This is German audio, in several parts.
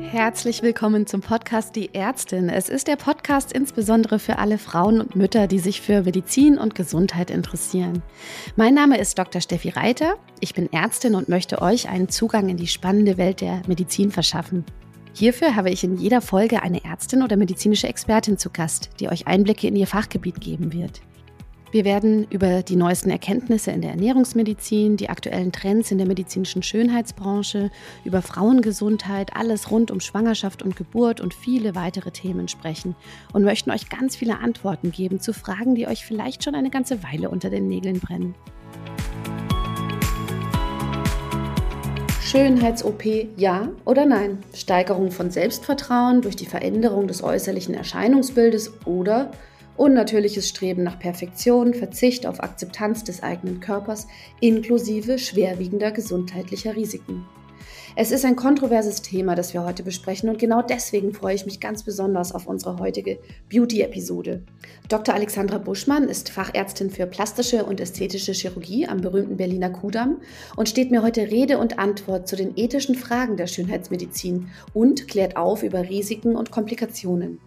Herzlich willkommen zum Podcast Die Ärztin. Es ist der Podcast insbesondere für alle Frauen und Mütter, die sich für Medizin und Gesundheit interessieren. Mein Name ist Dr. Steffi Reiter. Ich bin Ärztin und möchte euch einen Zugang in die spannende Welt der Medizin verschaffen. Hierfür habe ich in jeder Folge eine Ärztin oder medizinische Expertin zu Gast, die euch Einblicke in ihr Fachgebiet geben wird. Wir werden über die neuesten Erkenntnisse in der Ernährungsmedizin, die aktuellen Trends in der medizinischen Schönheitsbranche, über Frauengesundheit, alles rund um Schwangerschaft und Geburt und viele weitere Themen sprechen und möchten euch ganz viele Antworten geben zu Fragen, die euch vielleicht schon eine ganze Weile unter den Nägeln brennen. Schönheits-OP ja oder nein? Steigerung von Selbstvertrauen durch die Veränderung des äußerlichen Erscheinungsbildes oder unnatürliches Streben nach Perfektion, Verzicht auf Akzeptanz des eigenen Körpers inklusive schwerwiegender gesundheitlicher Risiken. Es ist ein kontroverses Thema, das wir heute besprechen und genau deswegen freue ich mich ganz besonders auf unsere heutige Beauty-Episode. Dr. Alexandra Buschmann ist Fachärztin für plastische und ästhetische Chirurgie am berühmten Berliner Kudamm und steht mir heute Rede und Antwort zu den ethischen Fragen der Schönheitsmedizin und klärt auf über Risiken und Komplikationen.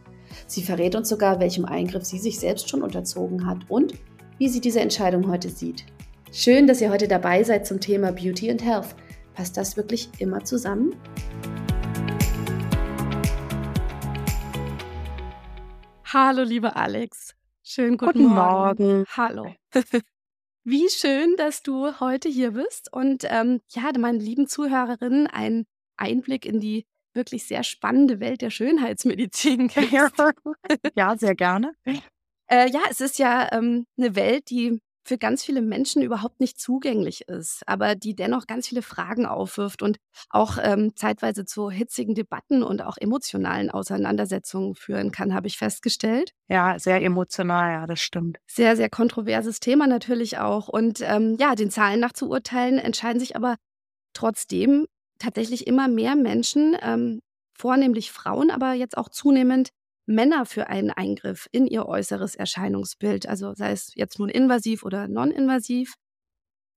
Sie verrät uns sogar, welchem Eingriff sie sich selbst schon unterzogen hat und wie sie diese Entscheidung heute sieht. Schön, dass ihr heute dabei seid zum Thema Beauty and Health. Passt das wirklich immer zusammen? Hallo, liebe Alex. Schönen guten, guten Morgen. Morgen. Hallo. Wie schön, dass du heute hier bist und ähm, ja, meinen lieben Zuhörerinnen einen Einblick in die wirklich sehr spannende Welt der Schönheitsmedizin kennst. Ja, sehr gerne. Äh, ja, es ist ja ähm, eine Welt, die für ganz viele Menschen überhaupt nicht zugänglich ist, aber die dennoch ganz viele Fragen aufwirft und auch ähm, zeitweise zu hitzigen Debatten und auch emotionalen Auseinandersetzungen führen kann, habe ich festgestellt. Ja, sehr emotional, ja, das stimmt. Sehr, sehr kontroverses Thema natürlich auch. Und ähm, ja, den Zahlen nach zu urteilen, entscheiden sich aber trotzdem tatsächlich immer mehr Menschen, ähm, vornehmlich Frauen, aber jetzt auch zunehmend Männer für einen Eingriff in ihr äußeres Erscheinungsbild, also sei es jetzt nun invasiv oder non-invasiv.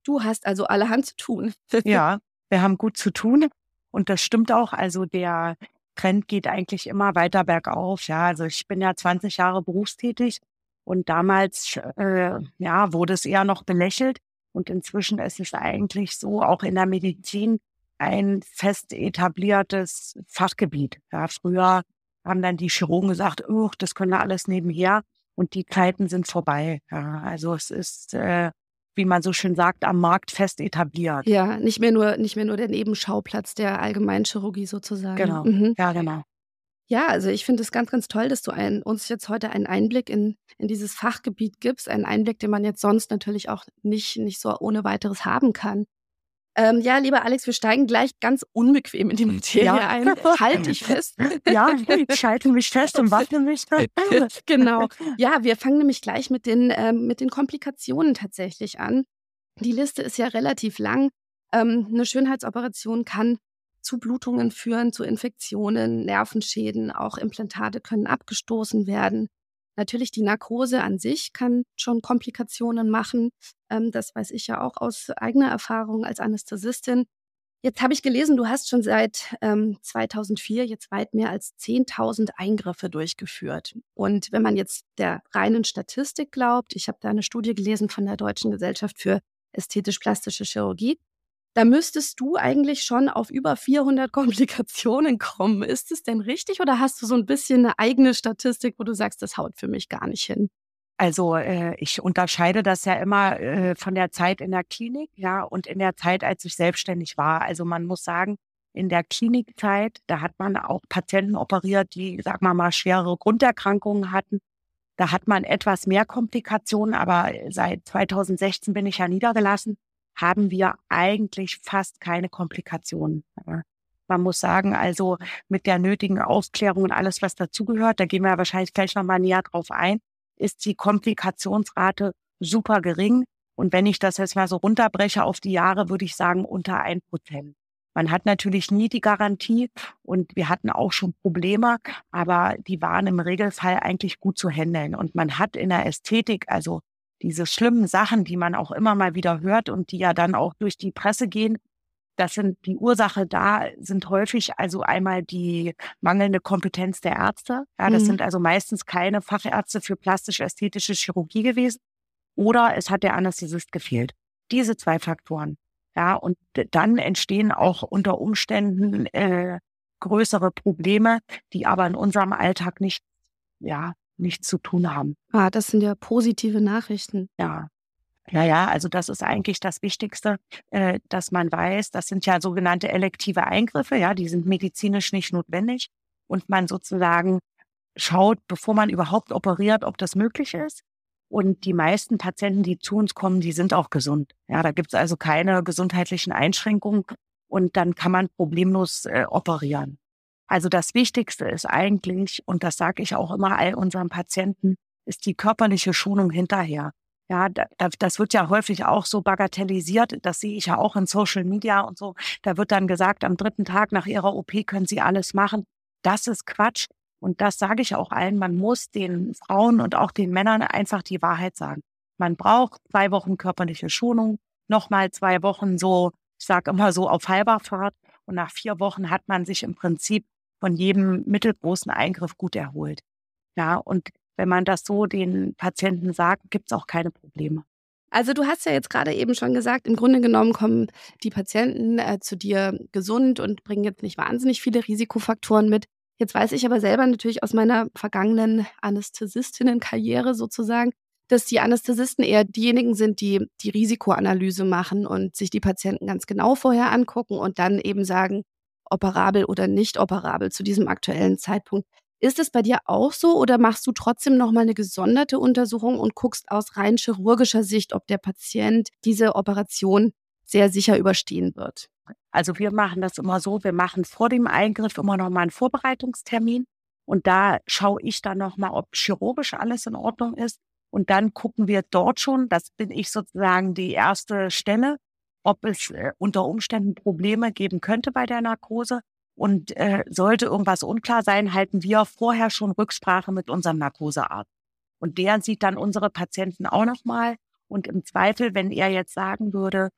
Du hast also allerhand zu tun. ja, wir haben gut zu tun und das stimmt auch. Also der Trend geht eigentlich immer weiter bergauf. Ja, also ich bin ja 20 Jahre berufstätig und damals äh, ja wurde es eher noch belächelt und inzwischen ist es eigentlich so auch in der Medizin ein fest etabliertes Fachgebiet. Ja, früher haben dann die Chirurgen gesagt, oh, das können wir alles nebenher und die Zeiten sind vorbei. Ja, also es ist, äh, wie man so schön sagt, am Markt fest etabliert. Ja, nicht mehr nur, nicht mehr nur der Nebenschauplatz der Allgemeinchirurgie sozusagen. Genau. Mhm. Ja, genau. Ja, also ich finde es ganz, ganz toll, dass du ein, uns jetzt heute einen Einblick in, in dieses Fachgebiet gibst, einen Einblick, den man jetzt sonst natürlich auch nicht, nicht so ohne weiteres haben kann. Ähm, ja, lieber Alex, wir steigen gleich ganz unbequem in die Materie ja. ein. Halt dich fest. Ja, ich halte mich fest und warte mich. genau. Ja, wir fangen nämlich gleich mit den, ähm, mit den Komplikationen tatsächlich an. Die Liste ist ja relativ lang. Ähm, eine Schönheitsoperation kann zu Blutungen führen, zu Infektionen, Nervenschäden, auch Implantate können abgestoßen werden. Natürlich die Narkose an sich kann schon Komplikationen machen. Ähm, das weiß ich ja auch aus eigener Erfahrung als Anästhesistin. Jetzt habe ich gelesen, du hast schon seit ähm, 2004 jetzt weit mehr als 10.000 Eingriffe durchgeführt. Und wenn man jetzt der reinen Statistik glaubt, ich habe da eine Studie gelesen von der Deutschen Gesellschaft für ästhetisch-plastische Chirurgie, da müsstest du eigentlich schon auf über 400 Komplikationen kommen. Ist es denn richtig oder hast du so ein bisschen eine eigene Statistik, wo du sagst, das haut für mich gar nicht hin? Also äh, ich unterscheide das ja immer äh, von der Zeit in der Klinik, ja, und in der Zeit, als ich selbstständig war. Also man muss sagen, in der Klinikzeit, da hat man auch Patienten operiert, die, sag mal mal, schwere Grunderkrankungen hatten. Da hat man etwas mehr Komplikationen, aber seit 2016 bin ich ja niedergelassen haben wir eigentlich fast keine Komplikationen. Man muss sagen, also mit der nötigen Aufklärung und alles, was dazugehört, da gehen wir wahrscheinlich gleich nochmal näher drauf ein, ist die Komplikationsrate super gering. Und wenn ich das jetzt mal so runterbreche auf die Jahre, würde ich sagen unter ein Prozent. Man hat natürlich nie die Garantie und wir hatten auch schon Probleme, aber die waren im Regelfall eigentlich gut zu handeln. Und man hat in der Ästhetik, also diese schlimmen Sachen, die man auch immer mal wieder hört und die ja dann auch durch die Presse gehen, das sind die Ursache da sind häufig also einmal die mangelnde Kompetenz der Ärzte. Ja, das mhm. sind also meistens keine Fachärzte für plastisch-ästhetische Chirurgie gewesen. Oder es hat der Anästhesist gefehlt. Diese zwei Faktoren. Ja, und dann entstehen auch unter Umständen äh, größere Probleme, die aber in unserem Alltag nicht, ja, nichts zu tun haben. Ah, das sind ja positive Nachrichten. Ja. Ja, ja, also das ist eigentlich das Wichtigste, äh, dass man weiß, das sind ja sogenannte elektive Eingriffe, ja, die sind medizinisch nicht notwendig und man sozusagen schaut, bevor man überhaupt operiert, ob das möglich ist. Und die meisten Patienten, die zu uns kommen, die sind auch gesund. Ja, da gibt es also keine gesundheitlichen Einschränkungen und dann kann man problemlos äh, operieren. Also das Wichtigste ist eigentlich, und das sage ich auch immer all unseren Patienten, ist die körperliche Schonung hinterher. Ja, das wird ja häufig auch so bagatellisiert. Das sehe ich ja auch in Social Media und so. Da wird dann gesagt, am dritten Tag nach ihrer OP können sie alles machen. Das ist Quatsch. Und das sage ich auch allen. Man muss den Frauen und auch den Männern einfach die Wahrheit sagen. Man braucht zwei Wochen körperliche Schonung, nochmal zwei Wochen so, ich sage immer so auf halber Fahrt. Und nach vier Wochen hat man sich im Prinzip von jedem mittelgroßen Eingriff gut erholt. Ja, und wenn man das so den Patienten sagt, gibt es auch keine Probleme. Also du hast ja jetzt gerade eben schon gesagt, im Grunde genommen kommen die Patienten äh, zu dir gesund und bringen jetzt nicht wahnsinnig viele Risikofaktoren mit. Jetzt weiß ich aber selber natürlich aus meiner vergangenen Anästhesistinnenkarriere sozusagen, dass die Anästhesisten eher diejenigen sind, die die Risikoanalyse machen und sich die Patienten ganz genau vorher angucken und dann eben sagen, operabel oder nicht operabel zu diesem aktuellen Zeitpunkt. Ist es bei dir auch so oder machst du trotzdem nochmal eine gesonderte Untersuchung und guckst aus rein chirurgischer Sicht, ob der Patient diese Operation sehr sicher überstehen wird? Also wir machen das immer so, wir machen vor dem Eingriff immer nochmal einen Vorbereitungstermin und da schaue ich dann nochmal, ob chirurgisch alles in Ordnung ist. Und dann gucken wir dort schon, das bin ich sozusagen die erste Stelle, ob es äh, unter Umständen Probleme geben könnte bei der Narkose. Und äh, sollte irgendwas unklar sein, halten wir vorher schon Rücksprache mit unserem Narkosearzt. Und der sieht dann unsere Patienten auch nochmal. Und im Zweifel, wenn er jetzt sagen würde,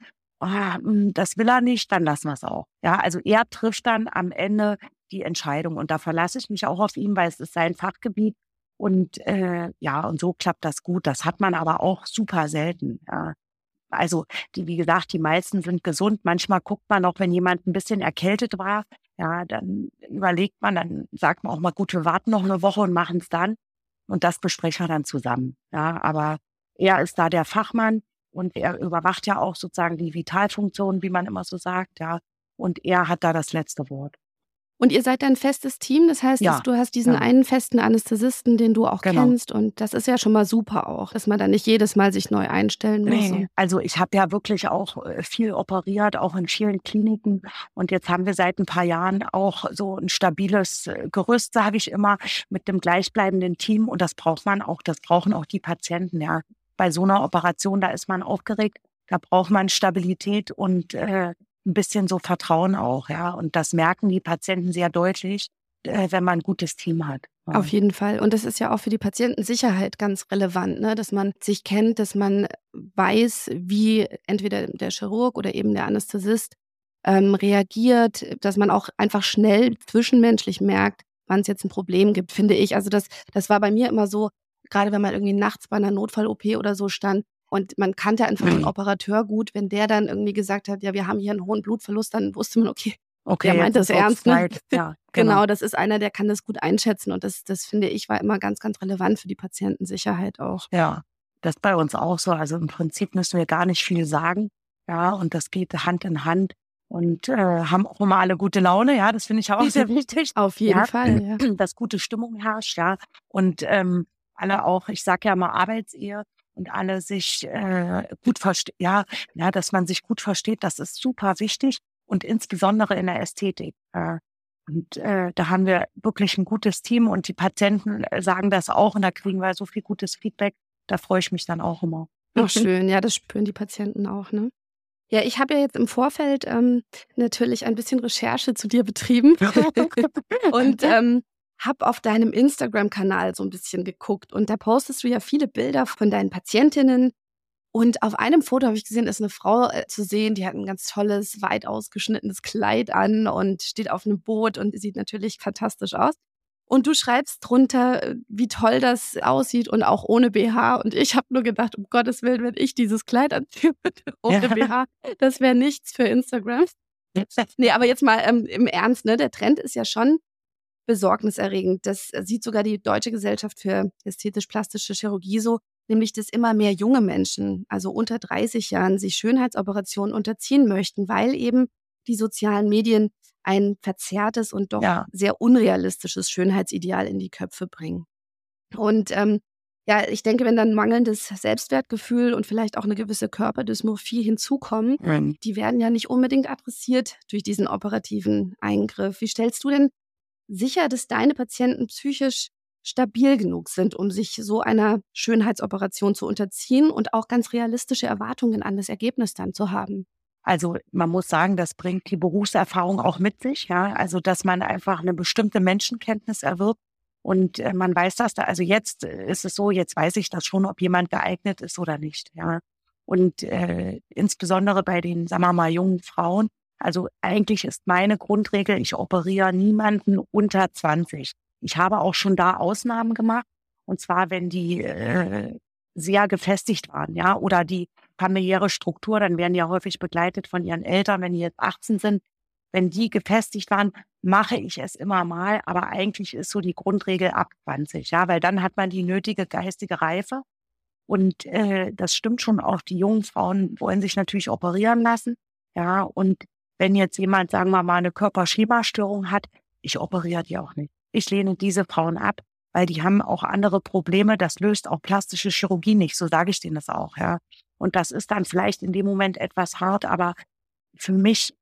hm, das will er nicht, dann lassen wir es auch. Ja, also er trifft dann am Ende die Entscheidung. Und da verlasse ich mich auch auf ihn, weil es ist sein Fachgebiet. Und äh, ja, und so klappt das gut. Das hat man aber auch super selten. Ja. Also, die, wie gesagt, die meisten sind gesund. Manchmal guckt man auch, wenn jemand ein bisschen erkältet war, ja, dann überlegt man, dann sagt man auch mal, gut, wir warten noch eine Woche und machen es dann. Und das besprechen wir dann zusammen. Ja, aber er ist da der Fachmann und er überwacht ja auch sozusagen die Vitalfunktion, wie man immer so sagt, ja. Und er hat da das letzte Wort. Und ihr seid ein festes Team, das heißt, ja, du hast diesen ja. einen festen Anästhesisten, den du auch genau. kennst. Und das ist ja schon mal super auch, dass man da nicht jedes Mal sich neu einstellen muss. Nee, also ich habe ja wirklich auch äh, viel operiert, auch in vielen Kliniken. Und jetzt haben wir seit ein paar Jahren auch so ein stabiles äh, Gerüst, sage ich immer, mit dem gleichbleibenden Team. Und das braucht man auch, das brauchen auch die Patienten, ja. Bei so einer Operation, da ist man aufgeregt, da braucht man Stabilität und äh, ein bisschen so Vertrauen auch, ja. Und das merken die Patienten sehr deutlich, äh, wenn man ein gutes Team hat. Auf jeden Fall. Und das ist ja auch für die Patientensicherheit ganz relevant, ne? dass man sich kennt, dass man weiß, wie entweder der Chirurg oder eben der Anästhesist ähm, reagiert, dass man auch einfach schnell zwischenmenschlich merkt, wann es jetzt ein Problem gibt, finde ich. Also das, das war bei mir immer so, gerade wenn man irgendwie nachts bei einer Notfall-OP oder so stand, und man kannte einfach den mhm. Operateur gut. Wenn der dann irgendwie gesagt hat, ja, wir haben hier einen hohen Blutverlust, dann wusste man, okay, okay der meint das ernst. Ne? Ja, genau. genau, das ist einer, der kann das gut einschätzen. Und das, das finde ich, war immer ganz, ganz relevant für die Patientensicherheit auch. Ja, das ist bei uns auch so. Also im Prinzip müssen wir gar nicht viel sagen. Ja, und das geht Hand in Hand und äh, haben auch immer alle gute Laune, ja, das finde ich auch sehr wichtig. Auf jeden ja, Fall, ja. Dass gute Stimmung herrscht, ja. Und ähm, alle auch, ich sage ja mal Arbeitsehe, und alle sich äh, gut verstehen, ja, ja, dass man sich gut versteht, das ist super wichtig und insbesondere in der Ästhetik. Äh, und äh, da haben wir wirklich ein gutes Team und die Patienten äh, sagen das auch und da kriegen wir so viel gutes Feedback. Da freue ich mich dann auch immer. Ach, schön, ja, das spüren die Patienten auch, ne? Ja, ich habe ja jetzt im Vorfeld ähm, natürlich ein bisschen Recherche zu dir betrieben. und ähm, habe auf deinem Instagram-Kanal so ein bisschen geguckt und da postest du ja viele Bilder von deinen Patientinnen. Und auf einem Foto habe ich gesehen, ist eine Frau äh, zu sehen, die hat ein ganz tolles, weit ausgeschnittenes Kleid an und steht auf einem Boot und sieht natürlich fantastisch aus. Und du schreibst drunter, äh, wie toll das aussieht und auch ohne BH. Und ich habe nur gedacht, um Gottes Willen, wenn ich dieses Kleid anziehe ohne ja. BH, das wäre nichts für Instagram. nee, aber jetzt mal ähm, im Ernst, ne? Der Trend ist ja schon besorgniserregend. Das sieht sogar die Deutsche Gesellschaft für ästhetisch-plastische Chirurgie so, nämlich dass immer mehr junge Menschen, also unter 30 Jahren, sich Schönheitsoperationen unterziehen möchten, weil eben die sozialen Medien ein verzerrtes und doch ja. sehr unrealistisches Schönheitsideal in die Köpfe bringen. Und ähm, ja, ich denke, wenn dann mangelndes Selbstwertgefühl und vielleicht auch eine gewisse Körperdysmorphie hinzukommen, mhm. die werden ja nicht unbedingt adressiert durch diesen operativen Eingriff. Wie stellst du denn sicher, dass deine Patienten psychisch stabil genug sind, um sich so einer Schönheitsoperation zu unterziehen und auch ganz realistische Erwartungen an das Ergebnis dann zu haben? Also man muss sagen, das bringt die Berufserfahrung auch mit sich, ja. Also dass man einfach eine bestimmte Menschenkenntnis erwirbt und äh, man weiß das da. Also jetzt äh, ist es so, jetzt weiß ich das schon, ob jemand geeignet ist oder nicht, ja. Und äh, insbesondere bei den, sagen wir mal, jungen Frauen. Also eigentlich ist meine Grundregel, ich operiere niemanden unter 20. Ich habe auch schon da Ausnahmen gemacht. Und zwar, wenn die äh, sehr gefestigt waren, ja, oder die familiäre Struktur, dann werden die ja häufig begleitet von ihren Eltern, wenn die jetzt 18 sind. Wenn die gefestigt waren, mache ich es immer mal, aber eigentlich ist so die Grundregel ab 20, ja, weil dann hat man die nötige geistige Reife. Und äh, das stimmt schon auch, die jungen Frauen wollen sich natürlich operieren lassen, ja, und wenn jetzt jemand, sagen wir mal, eine Körperschemastörung hat, ich operiere die auch nicht. Ich lehne diese Frauen ab, weil die haben auch andere Probleme. Das löst auch plastische Chirurgie nicht. So sage ich denen das auch, ja. Und das ist dann vielleicht in dem Moment etwas hart, aber für mich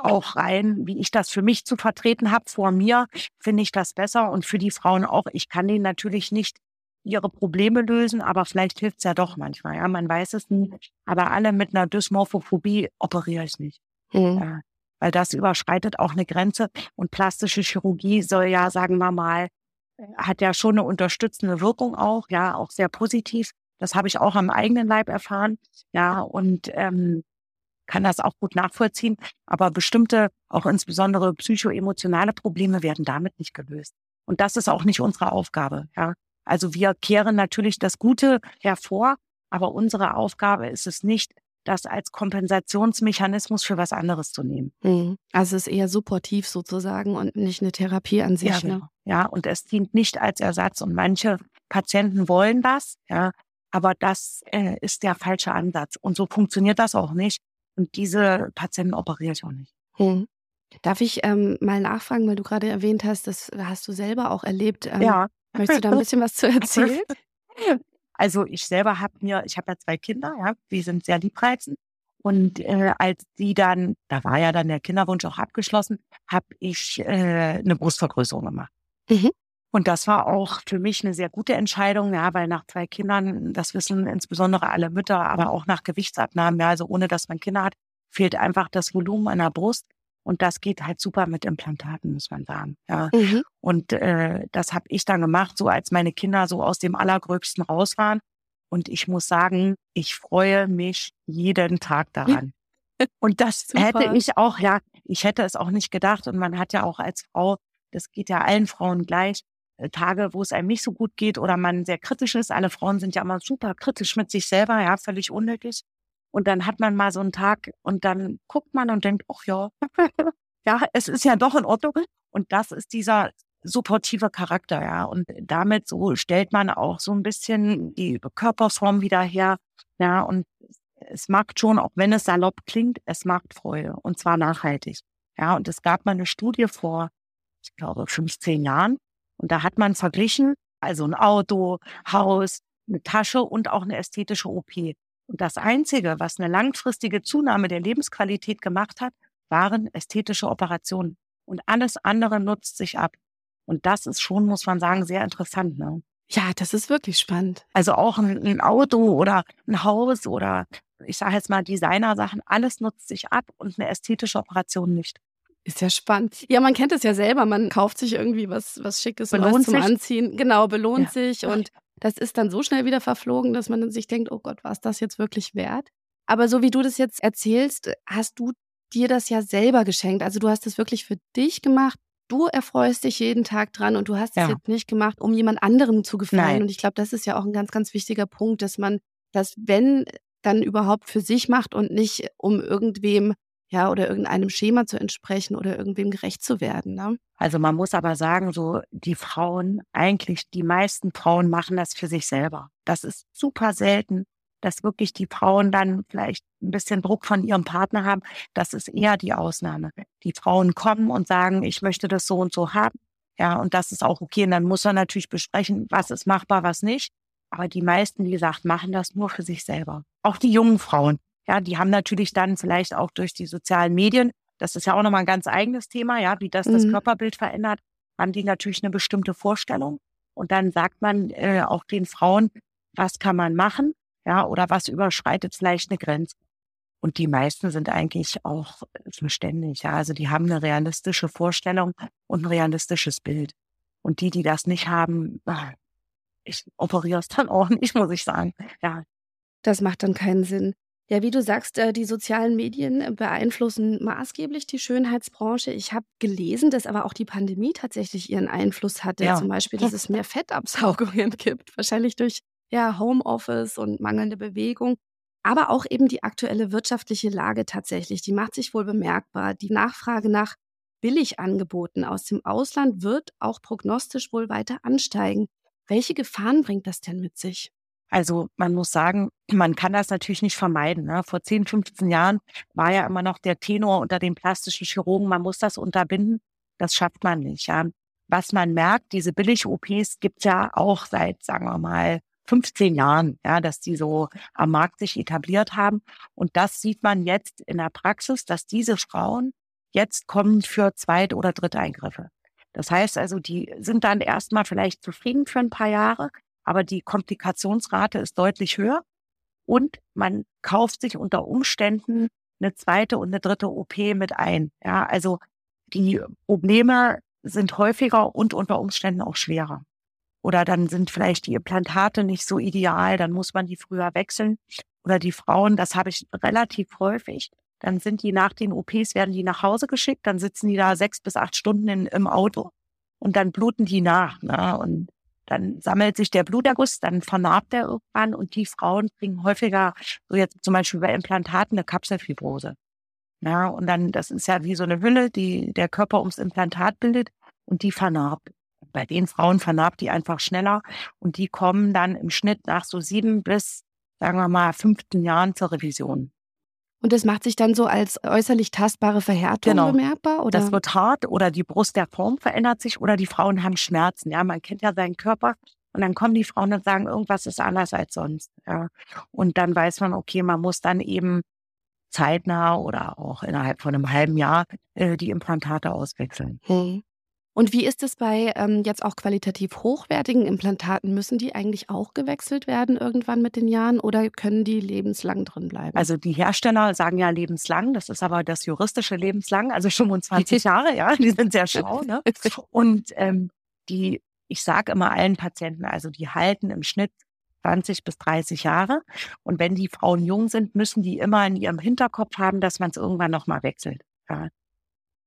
auch rein, wie ich das für mich zu vertreten habe vor mir, finde ich das besser und für die Frauen auch. Ich kann denen natürlich nicht ihre Probleme lösen, aber vielleicht hilft es ja doch manchmal. Ja, man weiß es nicht. Aber alle mit einer Dysmorphophobie operiere ich nicht. Mhm. Ja, weil das überschreitet auch eine Grenze. Und plastische Chirurgie soll ja, sagen wir mal, hat ja schon eine unterstützende Wirkung auch, ja, auch sehr positiv. Das habe ich auch am eigenen Leib erfahren, ja, und ähm, kann das auch gut nachvollziehen. Aber bestimmte, auch insbesondere psychoemotionale Probleme werden damit nicht gelöst. Und das ist auch nicht unsere Aufgabe, ja. Also wir kehren natürlich das Gute hervor, aber unsere Aufgabe ist es nicht, das als Kompensationsmechanismus für was anderes zu nehmen. Mhm. Also es ist eher supportiv sozusagen und nicht eine Therapie an sich. Ja, ne? Genau. ja, und es dient nicht als Ersatz. Und manche Patienten wollen das, ja, aber das äh, ist der falsche Ansatz. Und so funktioniert das auch nicht. Und diese Patienten operiere ich auch nicht. Mhm. Darf ich ähm, mal nachfragen, weil du gerade erwähnt hast, das hast du selber auch erlebt. Ähm, ja. Möchtest du da ein bisschen was zu erzählen? Also ich selber habe mir, ich habe ja zwei Kinder, ja, die sind sehr liebreizend. Und äh, als die dann, da war ja dann der Kinderwunsch auch abgeschlossen, habe ich äh, eine Brustvergrößerung gemacht. Mhm. Und das war auch für mich eine sehr gute Entscheidung, ja, weil nach zwei Kindern, das wissen insbesondere alle Mütter, aber auch nach Gewichtsabnahmen, ja, also ohne dass man Kinder hat, fehlt einfach das Volumen an der Brust. Und das geht halt super mit Implantaten, muss man sagen. Ja. Mhm. Und äh, das habe ich dann gemacht, so als meine Kinder so aus dem Allergröbsten raus waren. Und ich muss sagen, ich freue mich jeden Tag daran. Und das super. hätte ich auch, ja, ich hätte es auch nicht gedacht. Und man hat ja auch als Frau, das geht ja allen Frauen gleich, äh, Tage, wo es einem nicht so gut geht oder man sehr kritisch ist. Alle Frauen sind ja immer super kritisch mit sich selber, ja, völlig unnötig. Und dann hat man mal so einen Tag und dann guckt man und denkt, ach ja, ja, es ist ja doch in Ordnung. Und das ist dieser supportive Charakter, ja. Und damit so stellt man auch so ein bisschen die Körperform wieder her, ja. Und es macht schon, auch wenn es salopp klingt, es macht Freude und zwar nachhaltig. Ja, und es gab mal eine Studie vor, ich glaube, 15 Jahren. Und da hat man verglichen, also ein Auto, Haus, eine Tasche und auch eine ästhetische OP. Und das Einzige, was eine langfristige Zunahme der Lebensqualität gemacht hat, waren ästhetische Operationen. Und alles andere nutzt sich ab. Und das ist schon, muss man sagen, sehr interessant. Ne? Ja, das ist wirklich spannend. Also auch ein, Auto oder ein Haus oder ich sage jetzt mal Designersachen, alles nutzt sich ab und eine ästhetische Operation nicht. Ist ja spannend. Ja, man kennt es ja selber. Man kauft sich irgendwie was, was Schickes belohnt zum sich. Anziehen. Genau, belohnt Ja. sich. Und das ist dann so schnell wieder verflogen, dass man sich denkt, oh Gott, war es das jetzt wirklich wert? Aber so wie du das jetzt erzählst, hast du dir das ja selber geschenkt. Also du hast es wirklich für dich gemacht. Du erfreust dich jeden Tag dran und du hast es Ja. jetzt nicht gemacht, um jemand anderem zu gefallen. Nein. Und ich glaube, das ist ja auch ein ganz, ganz wichtiger Punkt, dass man das, wenn, dann überhaupt für sich macht und nicht um irgendwem ja, oder irgendeinem Schema zu entsprechen oder irgendwem gerecht zu werden. Ne? Also man muss aber sagen, so die Frauen, eigentlich die meisten Frauen machen das für sich selber. Das ist super selten, dass wirklich die Frauen dann vielleicht ein bisschen Druck von ihrem Partner haben. Das ist eher die Ausnahme. Die Frauen kommen und sagen, ich möchte das so und so haben. Ja, und das ist auch okay. Und dann muss man natürlich besprechen, was ist machbar, was nicht. Aber die meisten, wie gesagt, machen das nur für sich selber. Auch die jungen Frauen. Ja, die haben natürlich dann vielleicht auch durch die sozialen Medien, das ist ja auch nochmal ein ganz eigenes Thema, ja, wie das das Mhm. Körperbild verändert, haben die natürlich eine bestimmte Vorstellung. Und dann sagt man äh, auch den Frauen, was kann man machen, ja, oder was überschreitet vielleicht eine Grenze. Und die meisten sind eigentlich auch verständlich, ja, also die haben eine realistische Vorstellung und ein realistisches Bild. Und die, die das nicht haben, ah, ich operiere es dann auch nicht, muss ich sagen. Ja, Das macht dann keinen Sinn. Ja, wie du sagst, äh, die sozialen Medien äh, beeinflussen maßgeblich die Schönheitsbranche. Ich habe gelesen, dass aber auch die Pandemie tatsächlich ihren Einfluss hatte. Ja. Zum Beispiel, dass es mehr Fettabsaugungen gibt, wahrscheinlich durch ja, Homeoffice und mangelnde Bewegung. Aber auch eben die aktuelle wirtschaftliche Lage tatsächlich, die macht sich wohl bemerkbar. Die Nachfrage nach Billigangeboten aus dem Ausland wird auch prognostisch wohl weiter ansteigen. Welche Gefahren bringt das denn mit sich? Also man muss sagen, man kann das natürlich nicht vermeiden. Ne? Vor 10, 15 Jahren war ja immer noch der Tenor unter den plastischen Chirurgen, man muss das unterbinden. Das schafft man nicht. Ja? Was man merkt, diese Billig-OPs gibt's ja auch seit, sagen wir mal, 15 Jahren, ja, dass die so am Markt sich etabliert haben. Und das sieht man jetzt in der Praxis, dass diese Frauen jetzt kommen für Zweit- oder Dritteingriffe. Das heißt also, die sind dann erstmal vielleicht zufrieden für ein paar Jahre, aber die Komplikationsrate ist deutlich höher und man kauft sich unter Umständen eine zweite und eine dritte OP mit ein. Ja, also die Probleme sind häufiger und unter Umständen auch schwerer. Oder dann sind vielleicht die Implantate nicht so ideal, dann muss man die früher wechseln. Oder die Frauen, das habe ich relativ häufig, dann sind die nach den OPs, werden die nach Hause geschickt, dann sitzen die da sechs bis acht Stunden in, im Auto und dann bluten die nach. Ne? Und dann sammelt sich der Bluterguss, dann vernarbt er irgendwann und die Frauen kriegen häufiger, so jetzt zum Beispiel bei Implantaten, eine Kapselfibrose. Ja, und dann, das ist ja wie so eine Hülle, die der Körper ums Implantat bildet und die vernarbt. Bei den Frauen vernarbt die einfach schneller und die kommen dann im Schnitt nach so sieben bis, sagen wir mal, 15 Jahren zur Revision. Und das macht sich dann so als äußerlich tastbare Verhärtung Genau. bemerkbar? Oder? Das wird hart oder die Brust der Form verändert sich oder die Frauen haben Schmerzen. Ja, man kennt ja seinen Körper und dann kommen die Frauen und sagen, irgendwas ist anders als sonst. Ja, und dann weiß man, okay, man muss dann eben zeitnah oder auch innerhalb von einem halben Jahr äh, die Implantate auswechseln. Hm. Und wie ist es bei ähm, jetzt auch qualitativ hochwertigen Implantaten? Müssen die eigentlich auch gewechselt werden irgendwann mit den Jahren oder können die lebenslang drin bleiben? Also die Hersteller sagen ja lebenslang, das ist aber das juristische lebenslang, also 25 Jahre, ja, die sind sehr schlau. Ne? Und ähm, die, ich sage immer allen Patienten, also die halten im Schnitt 20 bis 30 Jahre. Und wenn die Frauen jung sind, müssen die immer in ihrem Hinterkopf haben, dass man es irgendwann nochmal wechselt. Ja.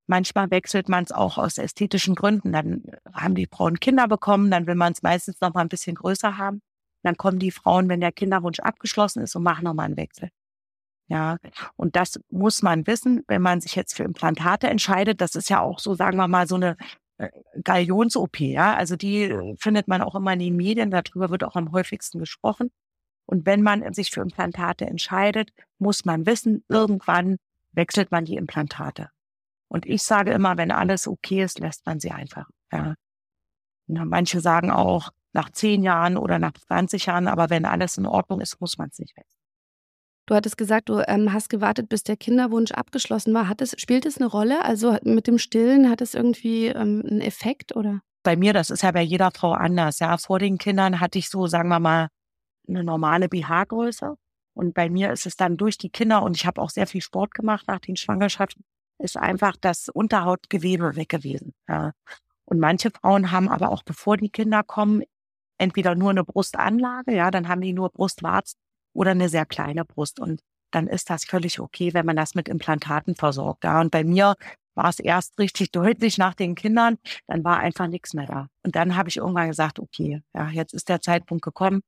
Manchmal wechselt man es auch aus ästhetischen Gründen. Dann haben die Frauen Kinder bekommen, dann will man es meistens noch mal ein bisschen größer haben. Dann kommen die Frauen, wenn der Kinderwunsch abgeschlossen ist, und machen noch mal einen Wechsel. Ja, und das muss man wissen, wenn man sich jetzt für Implantate entscheidet. Das ist ja auch so, sagen wir mal, so eine äh, Galions-OP, ja. Also die äh, findet man auch immer in den Medien, darüber wird auch am häufigsten gesprochen. Und wenn man sich für Implantate entscheidet, muss man wissen, irgendwann wechselt man die Implantate. Und ich sage immer, wenn alles okay ist, lässt man sie einfach. Ja. Manche sagen auch nach zehn Jahren oder nach 20 Jahren, aber wenn alles in Ordnung ist, muss man es nicht wechseln. Du hattest gesagt, du ähm, hast gewartet, bis der Kinderwunsch abgeschlossen war. Hat es, spielt es eine Rolle? Also mit dem Stillen hat es irgendwie ähm, einen Effekt oder? Bei mir, das ist ja bei jeder Frau anders. Ja, vor den Kindern hatte ich so, sagen wir mal, eine normale BH-Größe. Und bei mir ist es dann durch die Kinder und ich habe auch sehr viel Sport gemacht nach den Schwangerschaften, ist einfach das Unterhautgewebe weg gewesen. Ja. Und manche Frauen haben aber auch bevor die Kinder kommen, entweder nur eine Brustanlage, ja, dann haben die nur Brustwarzen oder eine sehr kleine Brust. Und dann ist das völlig okay, wenn man das mit Implantaten versorgt. Ja. Und bei mir war es erst richtig deutlich nach den Kindern, dann war einfach nichts mehr da. Und dann habe ich irgendwann gesagt, okay, ja, jetzt ist der Zeitpunkt gekommen.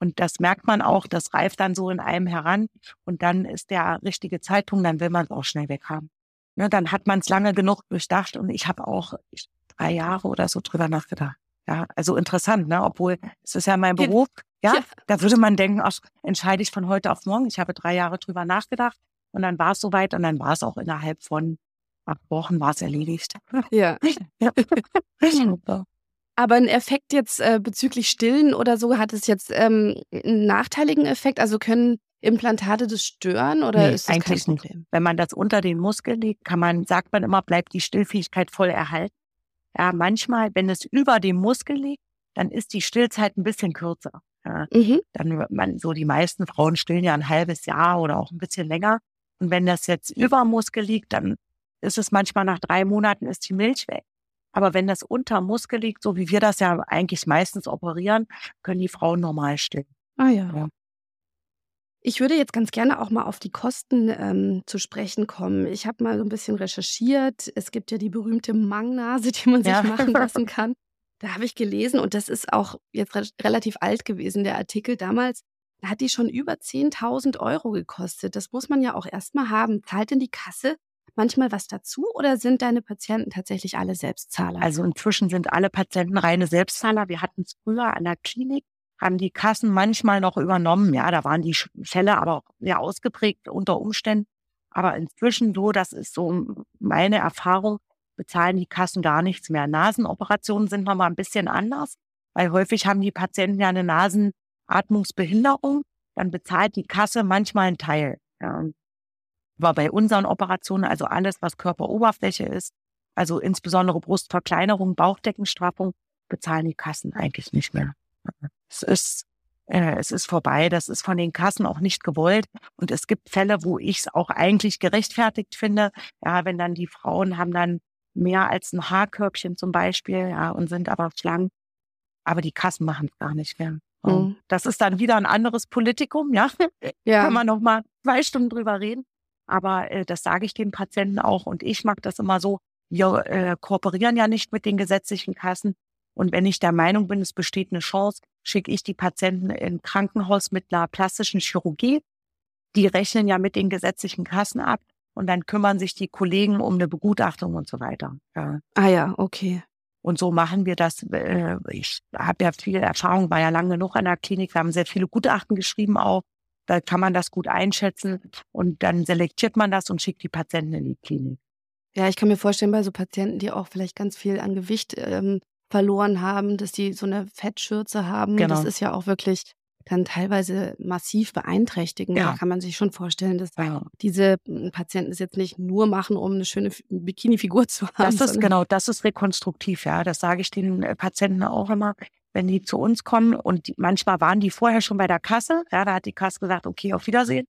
Und das merkt man auch, das reift dann so in einem heran. Und dann ist der richtige Zeitpunkt, dann will man es auch schnell weg haben. Ja, dann hat man es lange genug durchdacht und ich habe auch drei Jahre oder so drüber nachgedacht. Ja, also interessant, ne? Obwohl es ist ja mein Beruf. Ja, ja, da würde man denken, ach, entscheide ich von heute auf morgen. Ich habe drei Jahre drüber nachgedacht und dann war es soweit und dann war es auch innerhalb von acht Wochen war es erledigt. Ja. ja. Aber ein Effekt jetzt äh, bezüglich Stillen oder so, hat es jetzt ähm, einen nachteiligen Effekt? Also können Implantate das stören oder nee, ist das eigentlich kein Problem? Nicht. Wenn man das unter den Muskel legt, kann man, sagt man immer, bleibt die Stillfähigkeit voll erhalten. Ja, manchmal, wenn es über dem Muskel liegt, dann ist die Stillzeit ein bisschen kürzer. Ja, mhm. Dann man so die meisten Frauen stillen ja ein halbes Jahr oder auch ein bisschen länger. Und wenn das jetzt über Muskel liegt, dann ist es manchmal nach drei Monaten ist die Milch weg. Aber wenn das unter Muskel liegt, so wie wir das ja eigentlich meistens operieren, können die Frauen normal stillen. Ah ja. ja. Ich würde jetzt ganz gerne auch mal auf die Kosten ähm, zu sprechen kommen. Ich habe mal so ein bisschen recherchiert. Es gibt ja die berühmte Mangnase, die man sich ja. machen lassen kann. Da habe ich gelesen, und das ist auch jetzt re relativ alt gewesen, der Artikel damals, da hat die schon über 10.000 Euro gekostet. Das muss man ja auch erstmal haben. Zahlt denn die Kasse manchmal was dazu oder sind deine Patienten tatsächlich alle Selbstzahler? Also inzwischen sind alle Patienten reine Selbstzahler. Wir hatten es früher an der Klinik, haben die Kassen manchmal noch übernommen. Ja, da waren die Fälle aber auch sehr ausgeprägt unter Umständen. Aber inzwischen so, das ist so meine Erfahrung, bezahlen die Kassen gar nichts mehr. Nasenoperationen sind nochmal ein bisschen anders, weil häufig haben die Patienten ja eine Nasenatmungsbehinderung. Dann bezahlt die Kasse manchmal einen Teil. Ja. Aber bei unseren Operationen, also alles, was Körperoberfläche ist, also insbesondere Brustverkleinerung, Bauchdeckenstraffung, bezahlen die Kassen eigentlich nicht mehr. Es ist, äh, es ist vorbei. Das ist von den Kassen auch nicht gewollt. Und es gibt Fälle, wo ich es auch eigentlich gerechtfertigt finde. Ja, wenn dann die Frauen haben dann mehr als ein Haarkörbchen zum Beispiel, ja, und sind aber schlank. Aber die Kassen machen es gar nicht mehr. Mhm. Das ist dann wieder ein anderes Politikum, ja. ja. Kann man noch mal zwei Stunden drüber reden. Aber äh, das sage ich den Patienten auch. Und ich mag das immer so, wir äh, kooperieren ja nicht mit den gesetzlichen Kassen. Und wenn ich der Meinung bin, es besteht eine Chance, schicke ich die Patienten in Krankenhaus mit einer plastischen Chirurgie. Die rechnen ja mit den gesetzlichen Kassen ab und dann kümmern sich die Kollegen um eine Begutachtung und so weiter. Ja. Ah ja, okay. Und so machen wir das. Äh, ich habe ja viel Erfahrung, war ja lange genug an der Klinik. Wir haben sehr viele Gutachten geschrieben auch. Da kann man das gut einschätzen und dann selektiert man das und schickt die Patienten in die Klinik. Ja, ich kann mir vorstellen, bei so Patienten, die auch vielleicht ganz viel an Gewicht ähm, verloren haben, dass die so eine Fettschürze haben. Genau. Das ist ja auch wirklich dann teilweise massiv beeinträchtigend. Ja. Da kann man sich schon vorstellen, dass ja. diese hm, Patienten es jetzt nicht nur machen, um eine schöne Bikini-Figur zu haben. Das ist genau, das ist rekonstruktiv, ja. Das sage ich den äh, Patienten auch immer wenn die zu uns kommen und die, manchmal waren die vorher schon bei der Kasse, ja, da hat die Kasse gesagt, okay, auf Wiedersehen.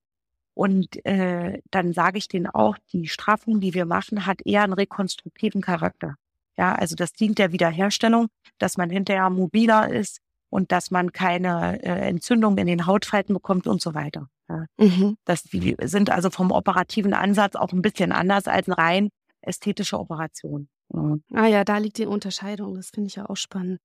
Und äh, dann sage ich denen auch, die Straffung, die wir machen, hat eher einen rekonstruktiven Charakter. Ja, also das dient der Wiederherstellung, dass man hinterher mobiler ist und dass man keine äh, Entzündung in den Hautfalten bekommt und so weiter. Ja. Mhm. Das die sind also vom operativen Ansatz auch ein bisschen anders als eine rein ästhetische Operation. Ja. Ah ja, da liegt die Unterscheidung. Das finde ich ja auch spannend.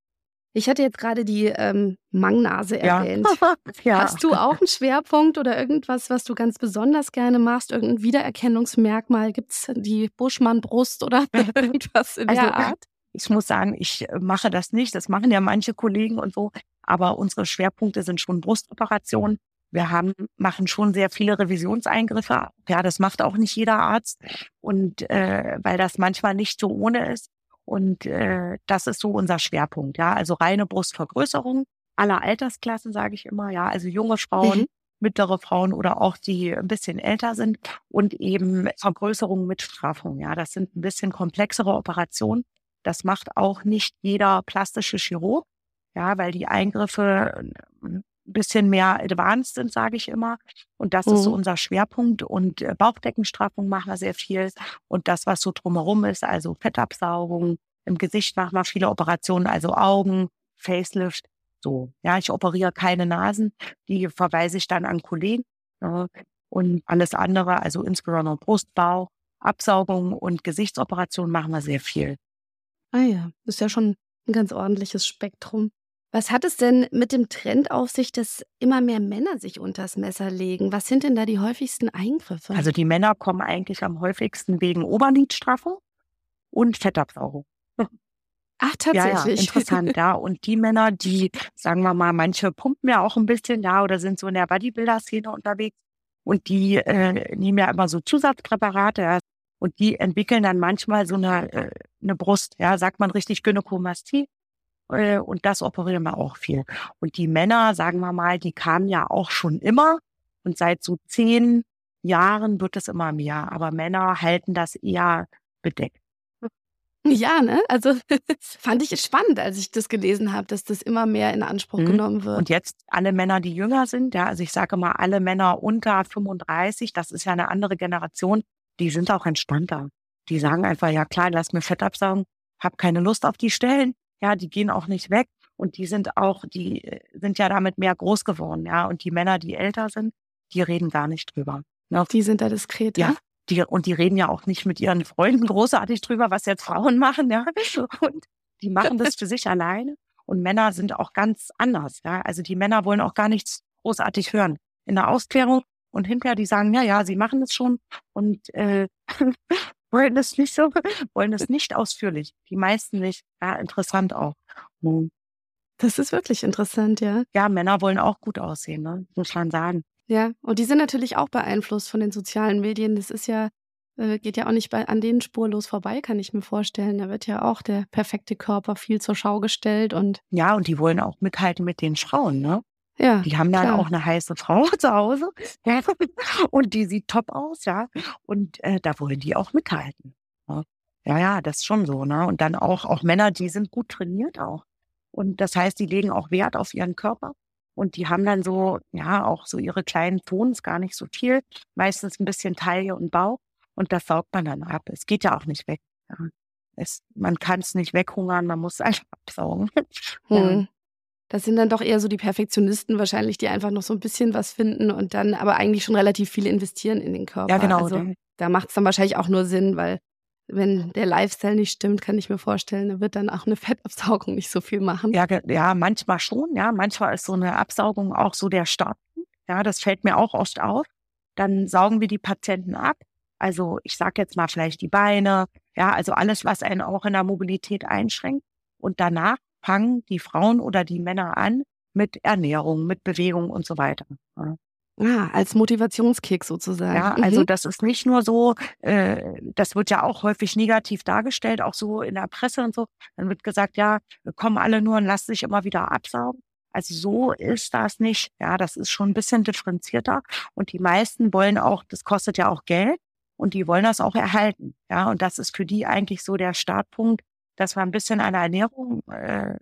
Ich hatte jetzt gerade die ähm, Mangnase erwähnt. Ja. Hast du auch einen Schwerpunkt oder irgendwas, was du ganz besonders gerne machst? Irgendein Wiedererkennungsmerkmal? Gibt es die Buschmann-Brust oder irgendwas in also, der Art? Ich muss sagen, ich äh, mache das nicht. Das machen ja manche Kollegen und so. Aber unsere Schwerpunkte sind schon Brustoperationen. Wir haben, machen schon sehr viele Revisionseingriffe. Ja, das macht auch nicht jeder Arzt. Und äh, weil das manchmal nicht so ohne ist. Und äh, das ist so unser Schwerpunkt, ja. Also reine Brustvergrößerung aller Altersklassen, sage ich immer, ja. Also junge Frauen, mhm. mittlere Frauen oder auch die ein bisschen älter sind und eben Vergrößerung mit Straffung, ja. Das sind ein bisschen komplexere Operationen. Das macht auch nicht jeder plastische Chirurg, ja, weil die Eingriffe ein bisschen mehr advanced sind, sage ich immer. Und das mhm. ist so mhm. unser Schwerpunkt. Und äh, Bauchdeckenstraffung machen wir sehr viel. Und das, was so drumherum ist, also Fettabsaugung, im Gesicht machen wir viele Operationen, also Augen, Facelift. So, ja, ich operiere keine Nasen, die verweise ich dann an Kollegen. Ja, und alles andere, also insbesondere Brustbau, Absaugung und Gesichtsoperationen machen wir sehr viel. Ah ja, das ist ja schon ein ganz ordentliches Spektrum. Was hat es denn mit dem Trend auf sich, dass immer mehr Männer sich unters Messer legen? Was sind denn da die häufigsten Eingriffe? Also die Männer kommen eigentlich am häufigsten wegen Oberlidstraffung und Fettabsaugung. Ach, tatsächlich. Ja, ja, interessant, ja. Und die Männer, die, sagen wir mal, manche pumpen ja auch ein bisschen, ja, oder sind so in der Bodybuilder-Szene unterwegs und die äh, nehmen ja immer so Zusatzpräparate, ja, und die entwickeln dann manchmal so eine, äh, eine Brust, ja, sagt man richtig Gynäkomastie. Äh, und das operieren wir auch viel. Und die Männer, sagen wir mal, die kamen ja auch schon immer. Und seit so zehn Jahren wird es immer mehr. Aber Männer halten das eher bedeckt. Ja, ne? Also fand ich spannend, als ich das gelesen habe, dass das immer mehr in Anspruch mhm. genommen wird. Und jetzt alle Männer, die jünger sind, ja, also ich sage mal, alle Männer unter 35, das ist ja eine andere Generation, die sind auch entspannter. Die sagen einfach, ja klar, lass mir Fett absaugen, hab keine Lust auf die Stellen, ja, die gehen auch nicht weg und die sind auch, die äh, sind ja damit mehr groß geworden, ja, und die Männer, die älter sind, die reden gar nicht drüber. Ne? Die sind da diskret, ja. Die, und die reden ja auch nicht mit ihren Freunden großartig drüber, was jetzt Frauen machen, ja. Und die machen das für sich alleine. Und Männer sind auch ganz anders, ja. Also die Männer wollen auch gar nichts großartig hören. In der Ausklärung und hinterher die sagen, ja, ja, sie machen es schon und äh, wollen es nicht so, wollen es nicht ausführlich. Die meisten nicht. Ja, interessant auch. Hm. Das ist wirklich interessant, ja. Ja, Männer wollen auch gut aussehen, ne? muss man sagen. Ja, und die sind natürlich auch beeinflusst von den sozialen Medien. Das ist ja, äh, geht ja auch nicht bei, an denen spurlos vorbei, kann ich mir vorstellen. Da wird ja auch der perfekte Körper viel zur Schau gestellt und. Ja, und die wollen auch mithalten mit den Frauen, ne? Ja. Die haben dann klar. auch eine heiße Frau zu Hause. Ja, und die sieht top aus, ja. Und äh, da wollen die auch mithalten. Ja. ja, ja, das ist schon so, ne? Und dann auch, auch Männer, die sind gut trainiert auch. Und das heißt, die legen auch Wert auf ihren Körper. Und die haben dann so, ja, auch so ihre kleinen Tons, gar nicht so viel, meistens ein bisschen Taille und Bauch. Und das saugt man dann ab. Es geht ja auch nicht weg. Ja. Es, man kann es nicht weghungern, man muss es einfach absaugen. Hm. Das sind dann doch eher so die Perfektionisten wahrscheinlich, die einfach noch so ein bisschen was finden und dann aber eigentlich schon relativ viel investieren in den Körper. Ja, genau. Also, da macht es dann wahrscheinlich auch nur Sinn, weil wenn der Lifestyle nicht stimmt, kann ich mir vorstellen, wird dann auch eine Fettabsaugung nicht so viel machen. Ja, ja, manchmal schon. Ja, manchmal ist so eine Absaugung auch so der Start. Ja, das fällt mir auch oft auf. Dann saugen wir die Patienten ab. Also ich sage jetzt mal vielleicht die Beine, ja, also alles, was einen auch in der Mobilität einschränkt. Und danach fangen die Frauen oder die Männer an mit Ernährung, mit Bewegung und so weiter. Ja. Ah, als Motivationskick sozusagen. Ja, also mhm. das ist nicht nur so, äh, das wird ja auch häufig negativ dargestellt, auch so in der Presse und so. Dann wird gesagt, ja, kommen alle nur und lassen sich immer wieder absaugen. Also so ist das nicht. Ja, das ist schon ein bisschen differenzierter. Und die meisten wollen auch, das kostet ja auch Geld und die wollen das auch erhalten. Ja, und das ist für die eigentlich so der Startpunkt, dass man ein bisschen an der Ernährung äh,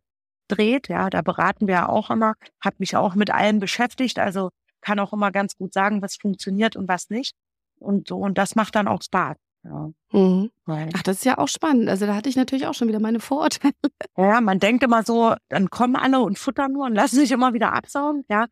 dreht. Ja, da beraten wir ja auch immer, hat mich auch mit allem beschäftigt. Also kann auch immer ganz gut sagen, was funktioniert und was nicht. Und so, und das macht dann auch Spaß. Ja. Mhm. Ach, das ist ja auch spannend. Also da hatte ich natürlich auch schon wieder meine Vorurteile. Ja, man denkt immer so, dann kommen alle und futtern nur und lassen sich immer wieder absaugen. Ja,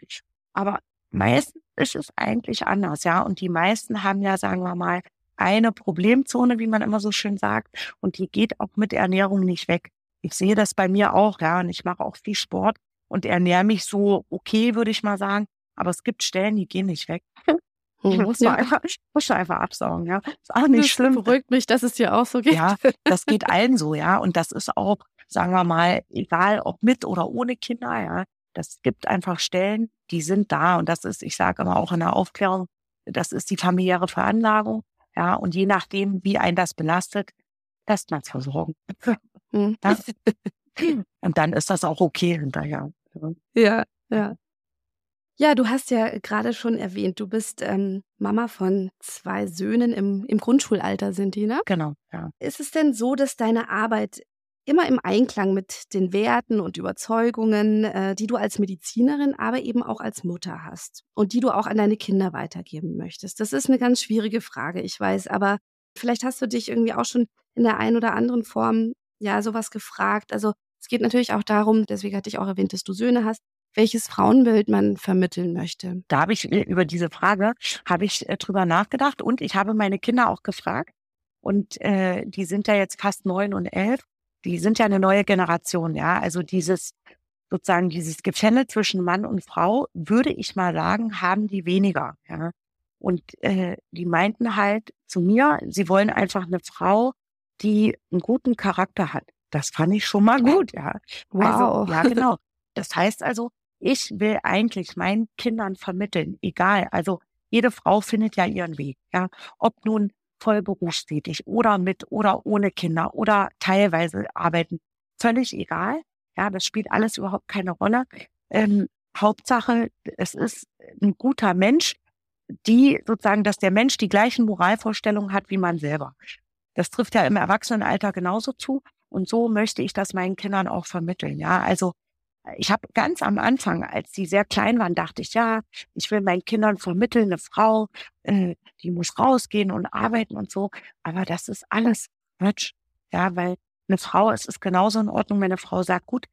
aber meistens ist es eigentlich anders. Ja, und die meisten haben ja, sagen wir mal, eine Problemzone, wie man immer so schön sagt, und die geht auch mit Ernährung nicht weg. Ich sehe das bei mir auch, ja, und ich mache auch viel Sport und ernähre mich so okay, würde ich mal sagen. Aber es gibt Stellen, die gehen nicht weg. Ich muss, ja. einfach, muss einfach absaugen, ja. Ist auch nicht das schlimm. beruhigt mich, dass es dir auch so geht. Ja, das geht allen so, ja. Und das ist auch, sagen wir mal, egal ob mit oder ohne Kinder, ja. Das gibt einfach Stellen, die sind da. Und das ist, ich sage immer auch in der Aufklärung, das ist die familiäre Veranlagung. Ja, und je nachdem, wie ein das belastet, lässt man es versorgen. Ja? Und dann ist das auch okay hinterher. Ja, ja. Ja, du hast ja gerade schon erwähnt, du bist ähm, Mama von zwei Söhnen im, im Grundschulalter, sind die, ne? Genau, ja. Ist es denn so, dass deine Arbeit immer im Einklang mit den Werten und Überzeugungen, äh, die du als Medizinerin, aber eben auch als Mutter hast und die du auch an deine Kinder weitergeben möchtest? Das ist eine ganz schwierige Frage, ich weiß, aber vielleicht hast du dich irgendwie auch schon in der einen oder anderen Form ja sowas gefragt. Also es geht natürlich auch darum, deswegen hatte ich auch erwähnt, dass du Söhne hast, welches Frauenbild man vermitteln möchte. Da habe ich äh, über diese Frage habe ich äh, drüber nachgedacht und ich habe meine Kinder auch gefragt und äh, die sind ja jetzt fast neun und elf. Die sind ja eine neue Generation, ja. Also dieses sozusagen dieses Gefälle zwischen Mann und Frau, würde ich mal sagen, haben die weniger. Ja. Und äh, die meinten halt zu mir, sie wollen einfach eine Frau, die einen guten Charakter hat. Das fand ich schon mal gut, ja. Wow. Also, ja, genau. Das heißt also, ich will eigentlich meinen Kindern vermitteln, egal. Also jede Frau findet ja ihren Weg, ja. Ob nun voll berufstätig oder mit oder ohne Kinder oder teilweise arbeiten, völlig egal. Ja, das spielt alles überhaupt keine Rolle. Ähm, Hauptsache, es ist ein guter Mensch, die sozusagen, dass der Mensch die gleichen Moralvorstellungen hat wie man selber. Das trifft ja im Erwachsenenalter genauso zu. Und so möchte ich das meinen Kindern auch vermitteln. Ja, also ich habe ganz am Anfang, als sie sehr klein waren, dachte ich, ja, ich will meinen Kindern vermitteln, eine Frau, äh, die muss rausgehen und arbeiten und so. Aber das ist alles Quatsch. Ja, weil eine Frau, es ist genauso in Ordnung, wenn eine Frau sagt, gut,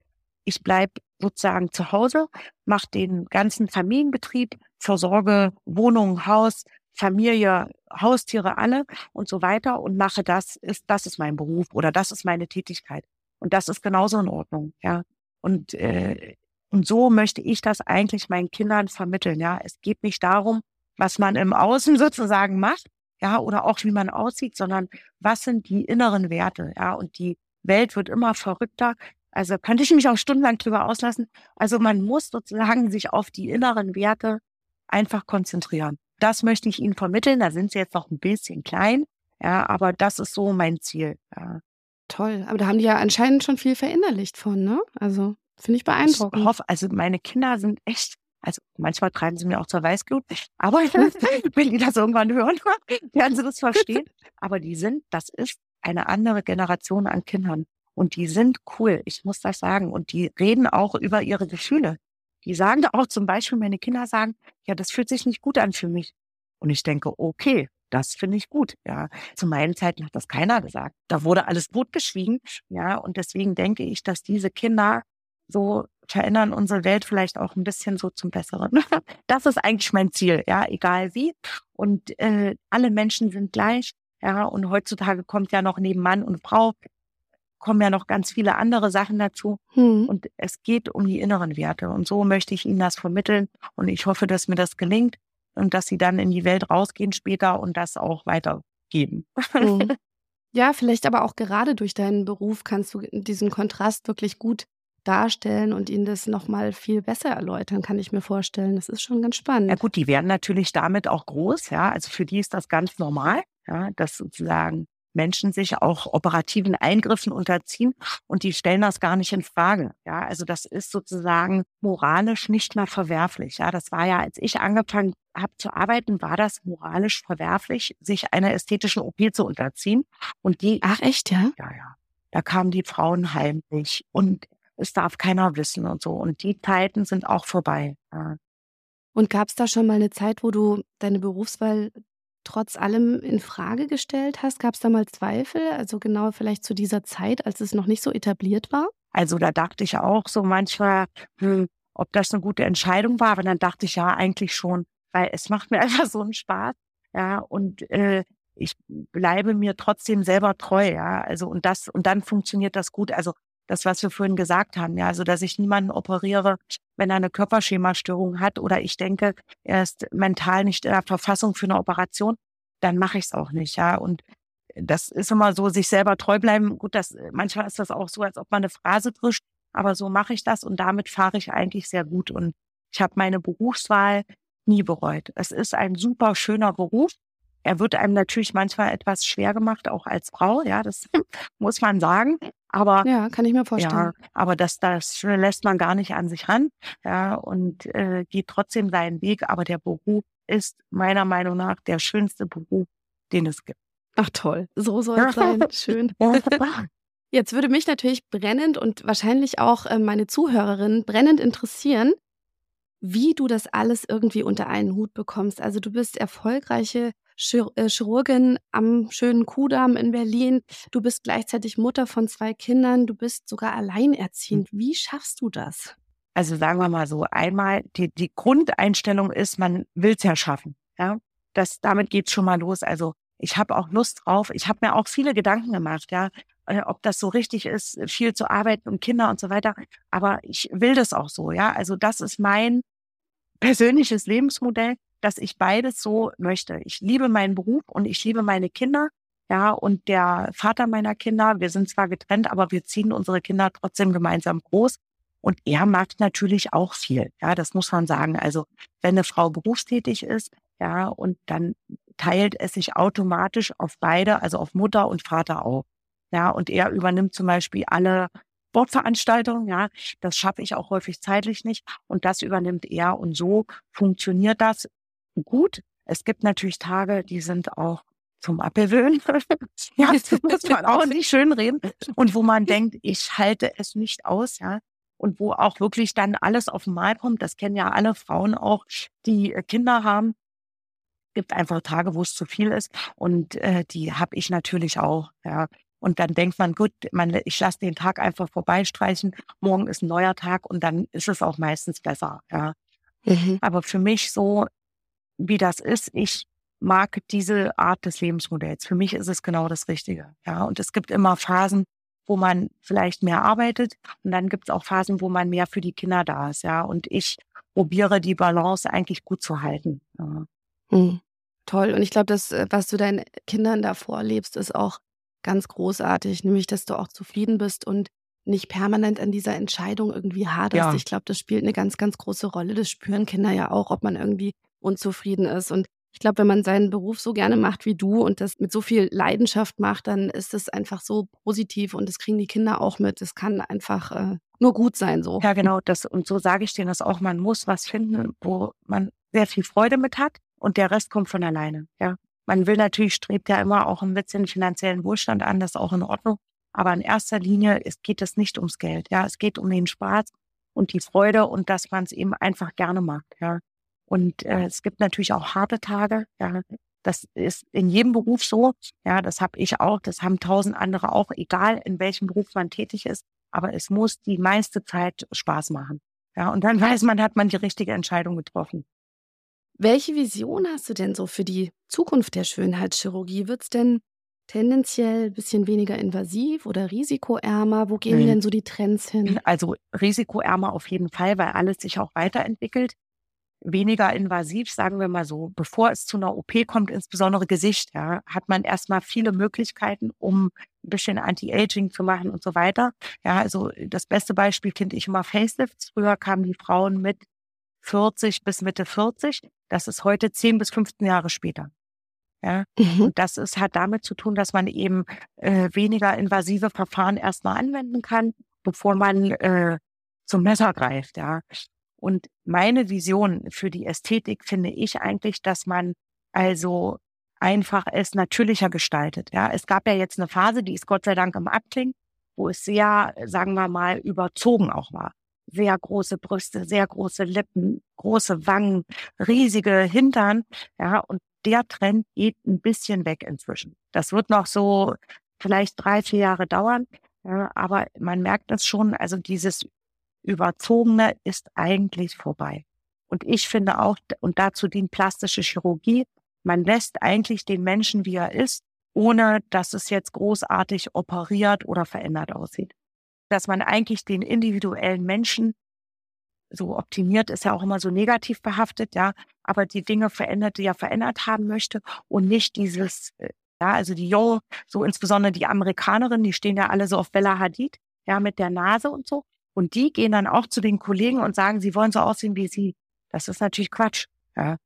ich bleib sozusagen zu Hause, mache den ganzen Familienbetrieb, versorge Wohnung, Haus, Familie, Haustiere, alle und so weiter und mache das, ist, das ist mein Beruf oder das ist meine Tätigkeit. Und das ist genauso in Ordnung, ja. Und, äh, und so möchte ich das eigentlich meinen Kindern vermitteln, ja. Es geht nicht darum, was man im Außen sozusagen macht, ja, oder auch wie man aussieht, sondern was sind die inneren Werte, ja. Und die Welt wird immer verrückter. Also könnte ich mich auch stundenlang drüber auslassen. Also man muss sozusagen sich auf die inneren Werte einfach konzentrieren. Das möchte ich Ihnen vermitteln. Da sind Sie jetzt noch ein bisschen klein. Ja, aber das ist so mein Ziel. Ja. Toll. Aber da haben die ja anscheinend schon viel verinnerlicht von, ne? Also finde ich beeindruckend. Ich hoffe, also meine Kinder sind echt, also manchmal treiben sie mir auch zur Weißglut, aber wenn die das irgendwann hören, werden sie das verstehen. Aber die sind, das ist eine andere Generation an Kindern. Und die sind cool, ich muss das sagen. Und die reden auch über ihre Gefühle. Die sagen auch zum Beispiel, meine Kinder sagen, ja, das fühlt sich nicht gut an für mich. Und ich denke, okay, das finde ich gut. Ja, zu meinen Zeiten hat das keiner gesagt. Da wurde alles totgeschwiegen. Ja, und deswegen denke ich, dass diese Kinder so verändern unsere Welt vielleicht auch ein bisschen so zum Besseren. Das ist eigentlich mein Ziel, ja, egal wie. Und äh, alle Menschen sind gleich, ja. Und heutzutage kommt ja noch neben Mann und Frau kommen ja noch ganz viele andere Sachen dazu. Hm. Und es geht um die inneren Werte. Und so möchte ich Ihnen das vermitteln. Und ich hoffe, dass mir das gelingt und dass sie dann in die Welt rausgehen später und das auch weitergeben. Mhm. Ja, vielleicht aber auch gerade durch deinen Beruf kannst du diesen Kontrast wirklich gut darstellen und ihnen das nochmal viel besser erläutern, kann ich mir vorstellen. Das ist schon ganz spannend. Ja gut, die werden natürlich damit auch groß, ja. Also für die ist das ganz normal, ja, dass sozusagen Menschen sich auch operativen Eingriffen unterziehen und die stellen das gar nicht in Frage. Ja, also das ist sozusagen moralisch nicht mehr verwerflich. Ja, das war ja, als ich angefangen habe zu arbeiten, war das moralisch verwerflich, sich einer ästhetischen OP zu unterziehen. Und die, ach echt, ja? Ja, ja. Da kamen die Frauen heimlich und es darf keiner wissen und so. Und die Zeiten sind auch vorbei. Ja. Und gab es da schon mal eine Zeit, wo du deine Berufswahl trotz allem in Frage gestellt hast? Gab es da mal Zweifel? Also genau vielleicht zu dieser Zeit, als es noch nicht so etabliert war? Also da dachte ich auch so manchmal, hm, ob das eine gute Entscheidung war. Aber dann dachte ich ja eigentlich schon, weil es macht mir einfach so einen Spaß. Ja, und äh, ich bleibe mir trotzdem selber treu, ja. Also und das, und dann funktioniert das gut. Also das, was wir vorhin gesagt haben, ja, also dass ich niemanden operiere, wenn er eine Körperschemastörung hat oder ich denke, er ist mental nicht in der Verfassung für eine Operation, dann mache ich es auch nicht, ja. Und das ist immer so, sich selber treu bleiben. Gut, das manchmal ist das auch so, als ob man eine Phrase drischt, aber so mache ich das und damit fahre ich eigentlich sehr gut. Und ich habe meine Berufswahl nie bereut. Es ist ein super schöner Beruf. Er wird einem natürlich manchmal etwas schwer gemacht, auch als Frau, ja, das muss man sagen. Aber ja, kann ich mir vorstellen. Ja, aber das, das lässt man gar nicht an sich ran, ja, und äh, geht trotzdem seinen Weg. Aber der Beruf ist meiner Meinung nach der schönste Beruf, den es gibt. Ach toll, so soll es sein. Schön. Jetzt würde mich natürlich brennend und wahrscheinlich auch äh, meine Zuhörerinnen brennend interessieren, wie du das alles irgendwie unter einen Hut bekommst. Also du bist erfolgreiche Chir äh, Chirurgin am schönen Kudamm in Berlin. Du bist gleichzeitig Mutter von zwei Kindern. Du bist sogar alleinerziehend. Wie schaffst du das? Also sagen wir mal so, einmal die, die Grundeinstellung ist, man will es ja schaffen. Ja, das, damit geht's schon mal los. Also ich habe auch Lust drauf. Ich habe mir auch viele Gedanken gemacht, ja, äh, ob das so richtig ist, viel zu arbeiten und Kinder und so weiter. Aber ich will das auch so, ja. Also das ist mein persönliches Lebensmodell, dass ich beides so möchte. Ich liebe meinen Beruf und ich liebe meine Kinder. Ja, und der Vater meiner Kinder, wir sind zwar getrennt, aber wir ziehen unsere Kinder trotzdem gemeinsam groß. Und er macht natürlich auch viel. Ja, das muss man sagen. Also, wenn eine Frau berufstätig ist, ja, und dann teilt es sich automatisch auf beide, also auf Mutter und Vater auf. Ja, und er übernimmt zum Beispiel alle Sportveranstaltungen, ja, das schaffe ich auch häufig zeitlich nicht und das übernimmt er und so funktioniert das gut. Es gibt natürlich Tage, die sind auch zum Abgewöhnen. ja, das muss man auch nicht schön reden. Und wo man denkt, ich halte es nicht aus, ja. Und wo auch wirklich dann alles auf den Mal kommt. Das kennen ja alle Frauen auch, die Kinder haben gibt einfach Tage, wo es zu viel ist und äh, die habe ich natürlich auch. Ja. Und dann denkt man, gut, man, ich lasse den Tag einfach vorbeistreichen. Morgen ist ein neuer Tag und dann ist es auch meistens besser. Ja. Mhm. Aber für mich so, wie das ist, ich mag diese Art des Lebensmodells. Für mich ist es genau das Richtige. Ja. Und es gibt immer Phasen, wo man vielleicht mehr arbeitet und dann gibt es auch Phasen, wo man mehr für die Kinder da ist. Ja. Und ich probiere die Balance eigentlich gut zu halten. Ja. Mhm. Toll. Und ich glaube, das, äh, was du deinen Kindern da vorlebst, ist auch ganz großartig, nämlich, dass du auch zufrieden bist und nicht permanent an dieser Entscheidung irgendwie haderst. Ja. Ich glaube, das spielt eine ganz, ganz große Rolle. Das spüren Kinder ja auch, ob man irgendwie unzufrieden ist. Und ich glaube, wenn man seinen Beruf so gerne macht wie du und das mit so viel Leidenschaft macht, dann ist es einfach so positiv und das kriegen die Kinder auch mit. Es kann einfach äh, nur gut sein so. Ja, genau. Das, und so sage ich denen das auch. Man muss was finden, wo man sehr viel Freude mit hat und der Rest kommt von alleine. Ja, man will natürlich strebt ja immer auch ein bisschen finanziellen Wohlstand an, das ist auch in Ordnung. Aber in erster Linie es geht es nicht ums Geld. Ja, es geht um den Spaß und die Freude und dass man es eben einfach gerne macht. Ja, und äh, es gibt natürlich auch harte Tage. Ja, das ist in jedem Beruf so. Ja, das habe ich auch. Das haben tausend andere auch. Egal in welchem Beruf man tätig ist, aber es muss die meiste Zeit Spaß machen. Ja, und dann weiß man, hat man die richtige Entscheidung getroffen. Welche Vision hast du denn so für die Zukunft der Schönheitschirurgie? Wird es denn tendenziell ein bisschen weniger invasiv oder risikoärmer? Wo gehen mhm. denn so die Trends hin? Also risikoärmer auf jeden Fall, weil alles sich auch weiterentwickelt. Weniger invasiv, sagen wir mal so. Bevor es zu einer OP kommt, insbesondere Gesicht, ja, hat man erstmal viele Möglichkeiten, um ein bisschen Anti-Aging zu machen und so weiter. Ja, also das beste Beispiel finde ich immer Facelifts. Früher kamen die Frauen mit 40 bis Mitte 40. Das ist heute 10 bis 15 Jahre später. Ja, mhm. und das ist, hat damit zu tun, dass man eben äh, weniger invasive Verfahren erstmal anwenden kann, bevor man äh, zum Messer greift. Ja, und meine Vision für die Ästhetik finde ich eigentlich, dass man also einfach es natürlicher gestaltet. Ja, es gab ja jetzt eine Phase, die ist Gott sei Dank im Abklingen, wo es sehr, sagen wir mal, überzogen auch war sehr große Brüste, sehr große Lippen, große Wangen, riesige Hintern. Ja, und der Trend geht ein bisschen weg inzwischen. Das wird noch so vielleicht drei, vier Jahre dauern. Ja, aber man merkt es schon, also dieses Überzogene ist eigentlich vorbei. Und ich finde auch, und dazu dient plastische Chirurgie, man lässt eigentlich den Menschen, wie er ist, ohne dass es jetzt großartig operiert oder verändert aussieht dass man eigentlich den individuellen Menschen so optimiert ist ja auch immer so negativ behaftet, ja, aber die Dinge verändert, die er verändert haben möchte und nicht dieses, äh, ja, also die Yo, so insbesondere die Amerikanerinnen, die stehen ja alle so auf Bella Hadid, ja, mit der Nase und so. Und die gehen dann auch zu den Kollegen und sagen, sie wollen so aussehen wie sie. Das ist natürlich Quatsch, ja.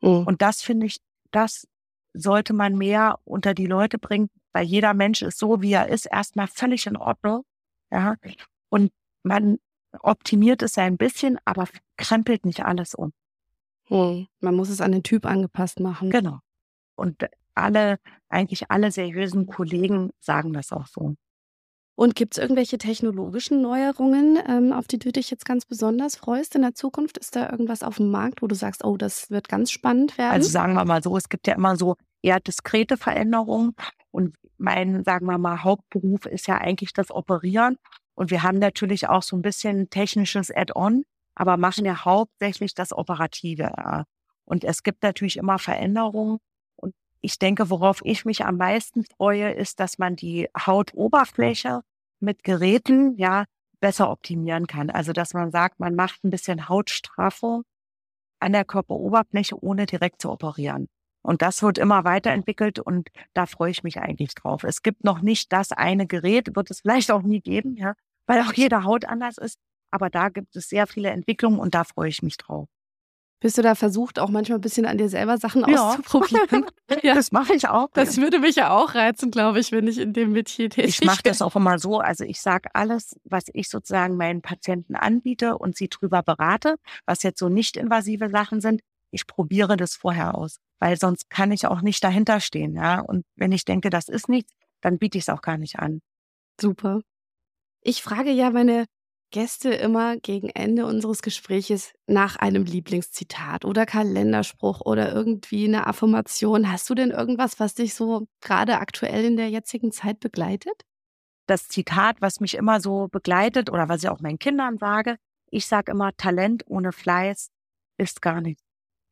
Mhm. Und das finde ich, das sollte man mehr unter die Leute bringen, weil jeder Mensch ist so, wie er ist, erstmal völlig in Ordnung. Ja, und man optimiert es ja ein bisschen, aber krempelt nicht alles um. Hm. Man muss es an den Typ angepasst machen. Genau. Und alle, eigentlich alle seriösen Kollegen sagen das auch so. Und gibt es irgendwelche technologischen Neuerungen, ähm, auf die du dich jetzt ganz besonders freust in der Zukunft? Ist da irgendwas auf dem Markt, wo du sagst, oh, das wird ganz spannend werden? Also sagen wir mal so, es gibt ja immer so eher diskrete Veränderungen. Und mein, sagen wir mal, Hauptberuf ist ja eigentlich das Operieren. Und wir haben natürlich auch so ein bisschen technisches Add-on, aber machen ja hauptsächlich das Operative. Und es gibt natürlich immer Veränderungen. Und ich denke, worauf ich mich am meisten freue, ist, dass man die Hautoberfläche mit Geräten ja besser optimieren kann. Also dass man sagt, man macht ein bisschen Hautstraffung an der Körperoberfläche, ohne direkt zu operieren. Und das wird immer weiterentwickelt und da freue ich mich eigentlich drauf. Es gibt noch nicht das eine Gerät, wird es vielleicht auch nie geben, ja, weil auch jede Haut anders ist. Aber da gibt es sehr viele Entwicklungen und da freue ich mich drauf. Bist du da versucht, auch manchmal ein bisschen an dir selber Sachen ja. auszuprobieren? ja, das mache ich auch. Das würde mich ja auch reizen, glaube ich, wenn ich in dem Metier tätig Ich mache das auch immer so. Also ich sage alles, was ich sozusagen meinen Patienten anbiete und sie drüber berate, was jetzt so nicht invasive Sachen sind. Ich probiere das vorher aus, weil sonst kann ich auch nicht dahinter stehen. Ja? Und wenn ich denke, das ist nichts, dann biete ich es auch gar nicht an. Super. Ich frage ja meine Gäste immer gegen Ende unseres Gespräches nach einem Lieblingszitat oder Kalenderspruch oder irgendwie eine Affirmation. Hast du denn irgendwas, was dich so gerade aktuell in der jetzigen Zeit begleitet? Das Zitat, was mich immer so begleitet oder was ich auch meinen Kindern sage, ich sage immer, Talent ohne Fleiß ist gar nichts.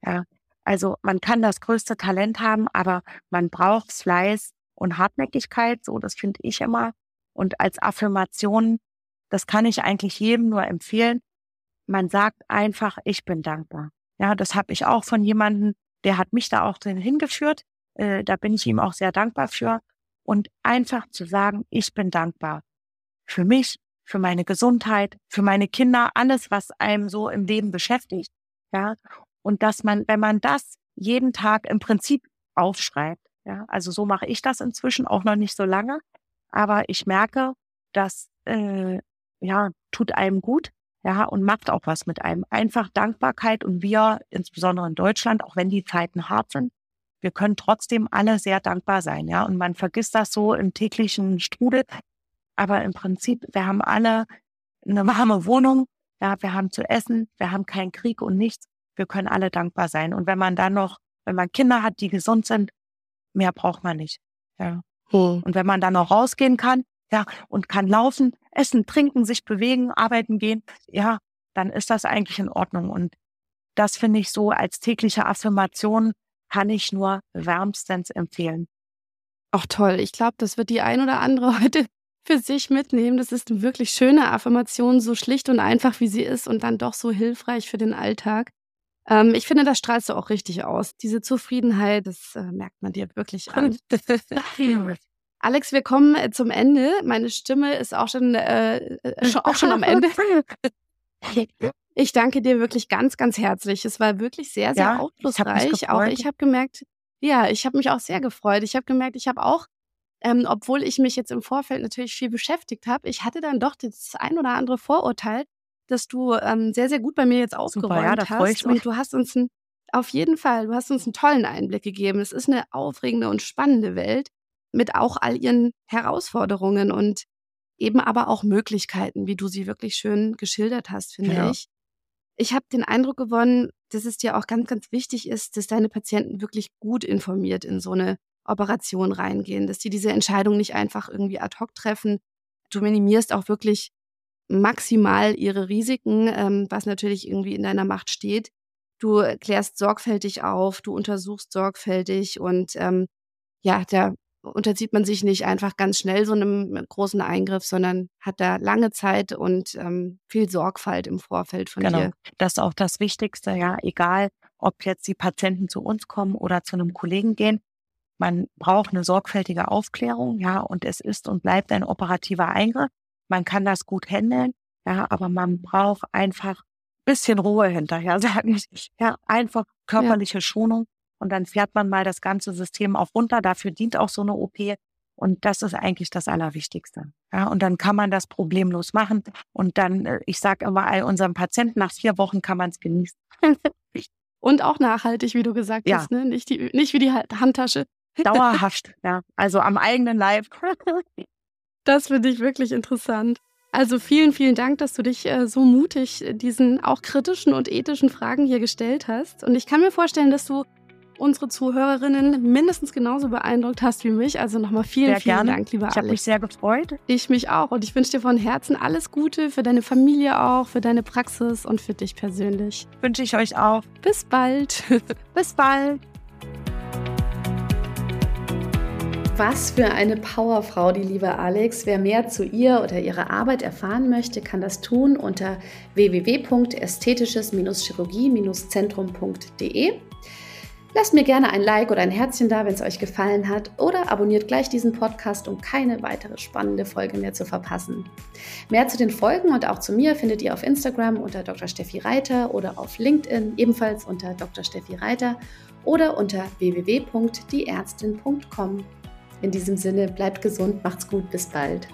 Ja, also man kann das größte Talent haben, aber man braucht Fleiß und Hartnäckigkeit. So, das finde ich immer. Und als Affirmation das kann ich eigentlich jedem nur empfehlen. Man sagt einfach, ich bin dankbar. Ja, das habe ich auch von jemandem, der hat mich da auch drin hingeführt. Äh, da bin ich ihm auch sehr dankbar für. Und einfach zu sagen, ich bin dankbar. Für mich, für meine Gesundheit, für meine Kinder, alles, was einem so im Leben beschäftigt. Ja, und dass man, wenn man das jeden Tag im Prinzip aufschreibt, ja, also so mache ich das inzwischen auch noch nicht so lange, aber ich merke, dass äh, ja, tut einem gut, ja, und macht auch was mit einem. Einfach Dankbarkeit und wir, insbesondere in Deutschland, auch wenn die Zeiten hart sind, wir können trotzdem alle sehr dankbar sein, ja, und man vergisst das so im täglichen Strudel. Aber im Prinzip, wir haben alle eine warme Wohnung, ja, wir haben zu essen, wir haben keinen Krieg und nichts. Wir können alle dankbar sein. Und wenn man dann noch, wenn man Kinder hat, die gesund sind, mehr braucht man nicht. Ja. Hm. Und wenn man dann noch rausgehen kann, ja, und kann laufen, essen, trinken, sich bewegen, arbeiten gehen, ja, dann ist das eigentlich in Ordnung. Und das finde ich so als tägliche Affirmation kann ich nur wärmstens empfehlen. Auch toll. Ich glaube, das wird die ein oder andere heute für sich mitnehmen. Das ist eine wirklich schöne Affirmation, so schlicht und einfach wie sie ist und dann doch so hilfreich für den Alltag. Ähm, ich finde, das strahlst du auch richtig aus. Diese Zufriedenheit, das äh, merkt man dir wirklich an. Alex, wir kommen äh, zum Ende. Meine Stimme ist auch schon, äh, äh auch schon am Ende. Ich danke dir wirklich ganz, ganz herzlich. Es war wirklich sehr, sehr ja, aufschlussreich. Ich auch ich habe gemerkt, ja, ich habe mich auch sehr gefreut. Ich habe gemerkt, ich habe auch, ähm, obwohl ich mich jetzt im Vorfeld natürlich viel beschäftigt habe, ich hatte dann doch das ein oder andere Vorurteil, dass du ähm, sehr, sehr gut bei mir jetzt aufgeräumt Super, ja, hast. Und du hast uns ein, auf jeden Fall, du hast uns einen tollen Einblick gegeben. Es ist eine aufregende und spannende Welt mit auch all ihren Herausforderungen und eben aber auch Möglichkeiten, wie du sie wirklich schön geschildert hast, finde ja. ich. Ich habe den Eindruck gewonnen, dass es dir auch ganz, ganz wichtig ist, dass deine Patienten wirklich gut informiert in so eine Operation reingehen, dass die diese Entscheidung nicht einfach irgendwie ad hoc treffen. Du minimierst auch wirklich maximal ihre Risiken, ähm, was natürlich irgendwie in deiner Macht steht. Du klärst sorgfältig auf, du untersuchst sorgfältig und ähm, ja, da unterzieht man sich nicht einfach ganz schnell so einem großen Eingriff, sondern hat da lange Zeit und ähm, viel Sorgfalt im Vorfeld von genau. dir. Das ist auch das Wichtigste, ja, egal ob jetzt die Patienten zu uns kommen oder zu einem Kollegen gehen. Man braucht eine sorgfältige Aufklärung, ja, und es ist und bleibt ein operativer Eingriff. Man kann das gut handeln, ja, aber man braucht einfach bisschen Ruhe hinterher, sage ich. Ja, einfach körperliche ja. Schonung und dann fährt man mal das ganze System auch runter. Dafür dient auch so eine OP. Und das ist eigentlich das Allerwichtigste. Ja, und dann kann man das problemlos machen. Und dann, äh, ich sage immer all unseren Patienten, nach vier Wochen kann man es genießen. und auch nachhaltig, wie du gesagt ja. hast, ne? nicht, die, nicht wie die Handtasche. Dauerhaft, ja. Also am eigenen Leib. Das finde ich wirklich interessant. Also vielen, vielen Dank, dass du dich äh, so mutig diesen auch kritischen und ethischen Fragen hier gestellt hast. Und ich kann mir vorstellen, dass du unsere Zuhörerinnen mindestens genauso beeindruckt hast wie mich. Also nochmal vielen, sehr vielen gerne. Dank, lieber Alex. Ich habe mich sehr gefreut. Ich mich auch. Und ich wünsche dir von Herzen alles Gute für deine Familie auch, für deine Praxis und für dich persönlich. Wünsche ich euch auch. Bis bald. Bis bald. Was für eine Powerfrau, die liebe Alex. Wer mehr zu ihr oder ihrer Arbeit erfahren möchte, kann das tun unter www.ästhetisches-chirurgie-zentrum.de. Lasst mir gerne ein Like oder ein Herzchen da, wenn es euch gefallen hat, oder abonniert gleich diesen Podcast, um keine weitere spannende Folge mehr zu verpassen. Mehr zu den Folgen und auch zu mir findet ihr auf Instagram unter Dr. Steffi Reiter oder auf LinkedIn ebenfalls unter Dr. Steffi Reiter oder unter www.dieärztin.com. In diesem Sinne, bleibt gesund, macht's gut, bis bald.